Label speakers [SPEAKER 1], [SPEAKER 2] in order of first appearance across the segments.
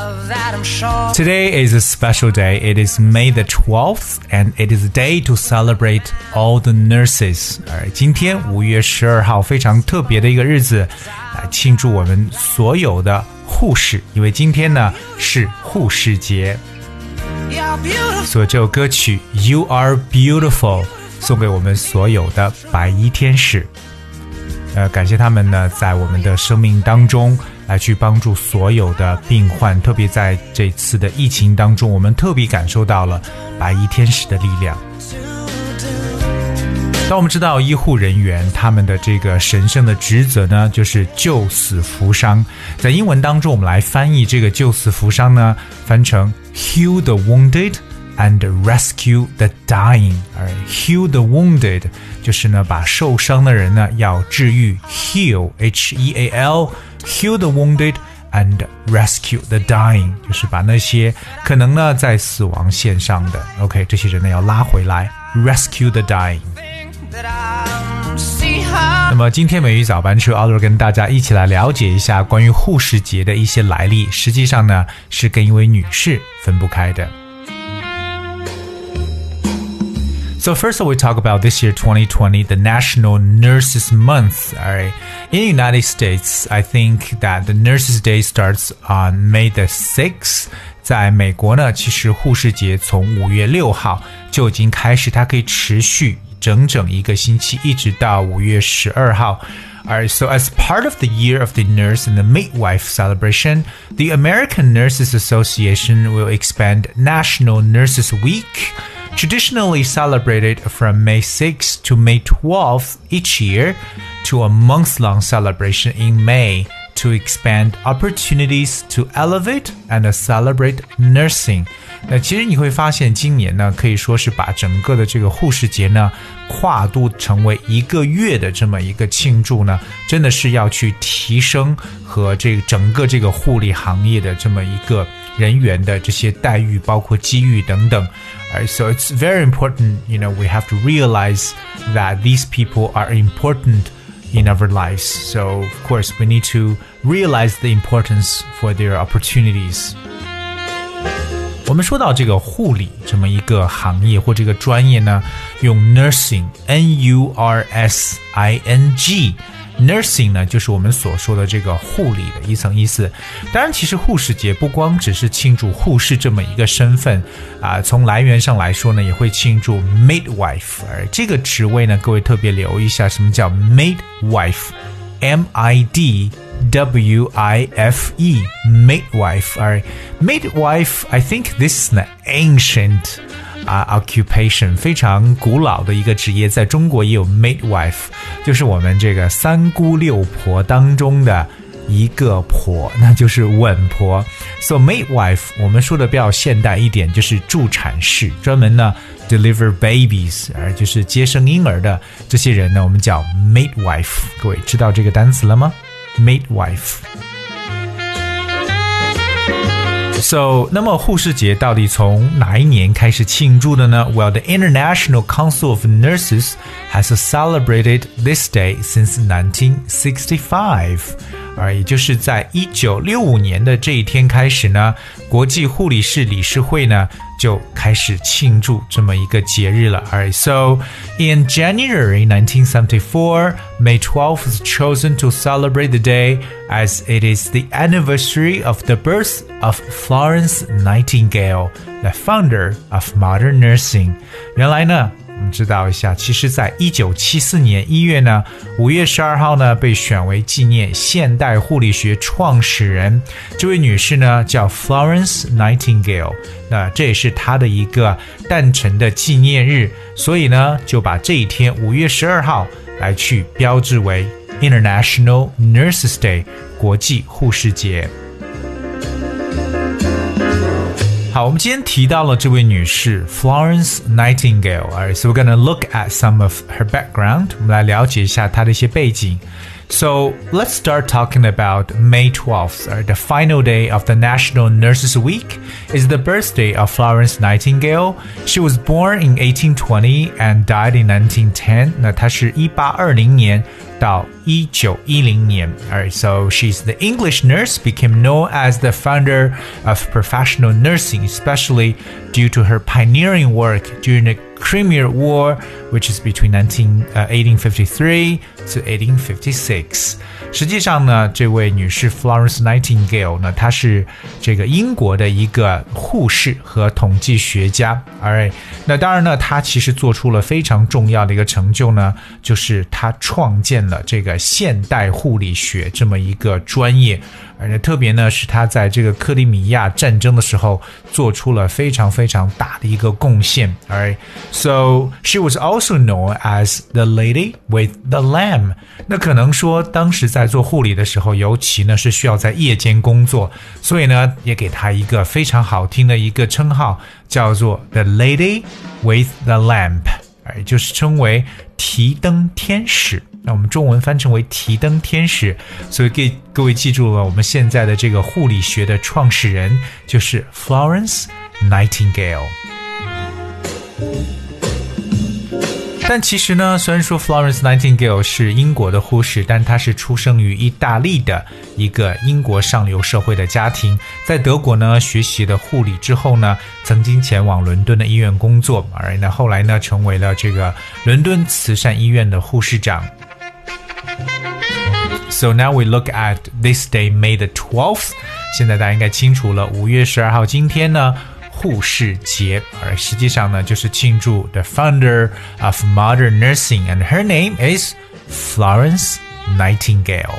[SPEAKER 1] Of that I'm sure.
[SPEAKER 2] Today is a special day. It is May the 12th, and it is a day to celebrate all the nurses. 而今天五月十二号非常特别的一个日子，来庆祝我们所有的护士，因为今天呢是护士节。
[SPEAKER 1] You're beautiful.
[SPEAKER 2] 所以这首歌曲《You Are Beautiful》送给我们所有的白衣天使。呃，感谢他们呢，在我们的生命当中 来去帮助所有的病患，特别在这次的疫情当中，我们特别感受到了白衣天使的力量。当我们知道医护人员他们的这个神圣的职责呢，就是救死扶伤。在英文当中，我们来翻译这个救死扶伤呢，翻成 heal the wounded and rescue the dying。而 heal the wounded 就是呢，把受伤的人呢要治愈，heal h e a l heal the wounded。And rescue the dying，就是把那些可能呢在死亡线上的，OK，这些人呢要拉回来，rescue the dying。那么今天美语早班车 Oliver 跟大家一起来了解一下关于护士节的一些来历。实际上呢，是跟一位女士分不开的。So first we talk about this year 2020, the National Nurses Month. All right. In the United States, I think that the Nurses Day starts on May the 6th. 在美国呢，其实护士节从五月六号就已经开始，它可以持续整整一个星期，一直到五月十二号。Alright, so as part of the Year of the Nurse and the Midwife celebration, the American Nurses Association will expand National Nurses Week, traditionally celebrated from May 6th to May 12th each year, to a month long celebration in May to expand opportunities to elevate and celebrate nursing. 那其实你会发现，今年呢，可以说是把整个的这个护士节呢，跨度成为一个月的这么一个庆祝呢，真的是要去提升和这个整个这个护理行业的这么一个人员的这些待遇，包括机遇等等。 Alright, so it's very important, you know, we have to realize that these people are important in our lives. So, of course, we need to realize the importance for their opportunities. 我们说到这个护理这么一个行业或这个专业呢，用 nursing，n u r s i n g。 Nursing 呢，就是我们所说的这个护理的一层意思。当然，其实护士节不光只是庆祝护士这么一个身份啊、从来源上来说呢，也会庆祝 midwife。而这个职位呢，各位特别留意一下，什么叫 midwife？M I D W I F E midwife. All right, midwife. I think this is an ancient 啊、occupation 非常古老的一个职业，在中国也有 maid wife，就是我们这个三姑六婆当中的一个婆，那就是稳婆。So maid wife，我们说的比较现代一点，就是助产士，专门呢 deliver babies，而就是接生婴儿的这些人呢，我们叫 maid wife。各位知道这个单词了吗？maid wife。So，那么护士节到底从哪一年开始庆祝的呢？Well, the International Council of Nurses has celebrated this day since 1965. 而也就是在一九六五年的这一天开始呢，国际护理士理事会呢就开始庆祝这么一个节日了。Alright, so in January 1974, May 12th was chosen to celebrate the day as it is the anniversary of the birth of Florence Nightingale, the founder of modern nursing. 原来呢。 我们知道一下，其实，在一九七四年一月呢，五月十二号呢，被选为纪念现代护理学创始人。这位女士呢，叫 Florence Nightingale，那这也是她的一个诞辰的纪念日，所以呢，就把这一天五月十二号来去标志为 International Nurses Day，国际护士节。好，我们今天提到了这位女士 Florence Nightingale，alright, so we're gonna look at some of her background，我们来了解一下她的一些背景。So let's start talking about May 12th, or the final day of the National Nurses Week, is the birthday of Florence Nightingale. She was born in 1820 and died in 1910. 那她是一八二零年到一九一零年. Alright, so she's the English nurse, became known as the founder of professional nursing, especially due to her pioneering work during the Crimea War, which is between 19, uh, 1853 to 1856。实际上呢，这位女士 Florence Nightingale 呢，她是这个英国的一个护士和统计学家。Alright，那当然呢，她其实做出了非常重要的一个成就呢，就是她创建了这个现代护理学这么一个专业。而且特别呢，是她在这个克里米亚战争的时候做出了非常非常大的一个贡献。Alright。So she was also known as the lady with the lamb。那可能说当时在做护理的时候，尤其呢是需要在夜间工作，所以呢也给她一个非常好听的一个称号，叫做 the lady with the lamp，哎，就是称为提灯天使。那我们中文翻成为提灯天使，所以给各位记住了，我们现在的这个护理学的创始人就是 Florence Nightingale。但其实呢，虽然说 Florence Nightingale 是英国的护士，但她是出生于意大利的一个英国上流社会的家庭，在德国呢学习了护理之后呢，曾经前往伦敦的医院工作，而呢后来呢成为了这个伦敦慈善医院的护士长。So now we look at this day, May the twelfth。现在大家应该清楚了，五月十二号今天呢。护士节，而实际上呢，就是庆祝 the founder of modern nursing, and her name is Florence Nightingale。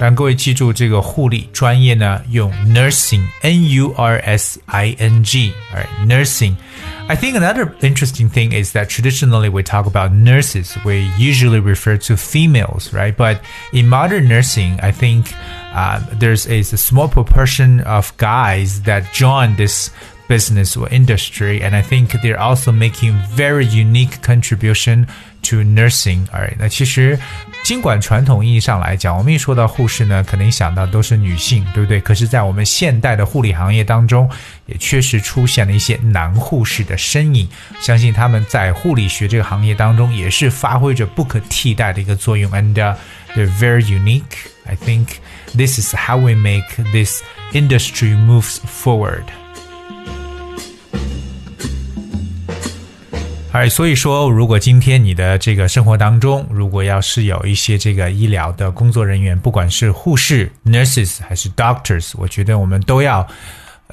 [SPEAKER 2] 让各位记住这个护理专业呢，用 nursing n u r s i n g，而 nursing。I think another interesting thing is that traditionally we talk about nurses, we usually refer to females, right? But in modern nursing, I think uh, there's a, a small proportion of guys that join this business or industry, and I think they're also making very unique contribution to nursing。而那其实， 尽管传统意义上来讲，我们一说到护士呢，可能想到都是女性，对不对？可是，在我们现代的护理行业当中，也确实出现了一些男护士的身影。相信他们在护理学这个行业当中，也是发挥着不可替代的一个作用。And、they're very unique. I think this is how we make this industry moves forward. 哎，所以说，如果今天你的这个生活当中，如果要是有一些这个医疗的工作人员，不管是护士 （nurses） 还是 doctors，我觉得我们都要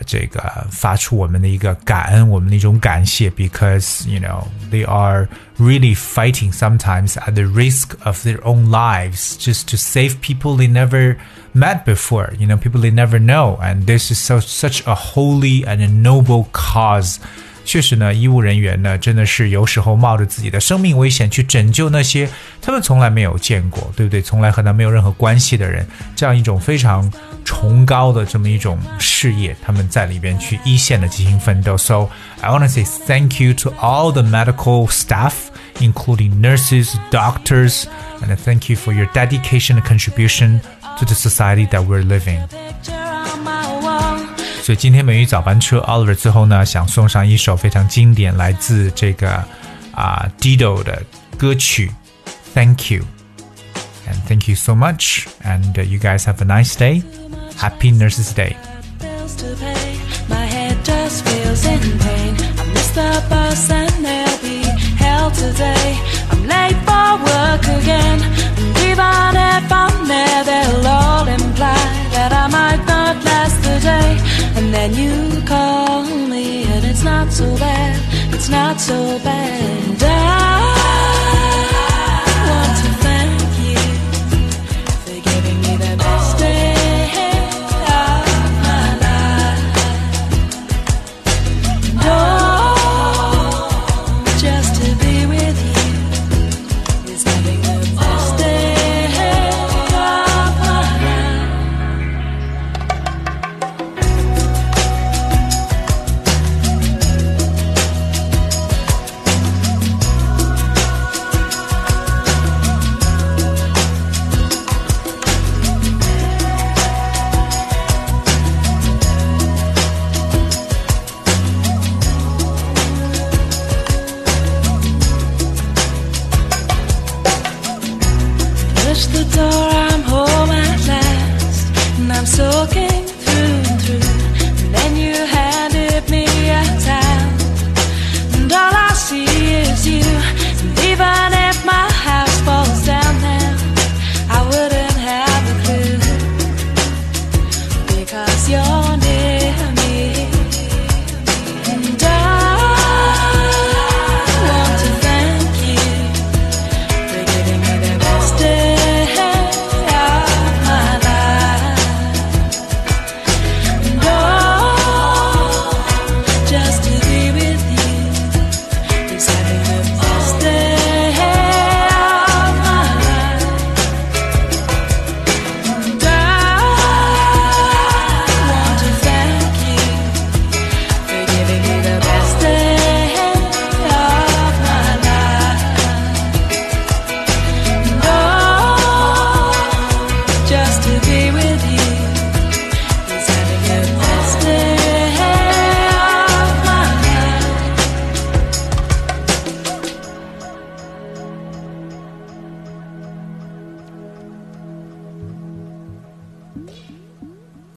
[SPEAKER 2] 这个发出我们的一个感恩，我们的一种感谢，because you know they are really fighting sometimes at the risk of their own lives just to save people they never met before. You know, people they never know, and this is so such a holy and a noble cause. 确实呢，医务人员呢，真的是有时候冒着自己的生命危险去拯救那些他们从来没有见过，对不对？从来和他没有任何关系的人，这样一种非常崇高的这么一种事业，他们在里边去一线的进行奋斗。So I want to say thank you to all the medical staff, including nurses, doctors, and thank you for your dedication and contribution to the society that we're living. 所以今天美语早班车 Oliver 最后呢，想送上一首非常经典，来自这个啊 Dido 的歌曲 Thank You。And thank you so much. And uh, you guys have a nice day. Happy Nurses Day.
[SPEAKER 3] My head just feels in pain. I missed the bus and they'll be hell today. I'm late for work again. And even if I'm there, they'll all imply that I might not last the day. And then you call me, and it's not so bad, it's not so bad.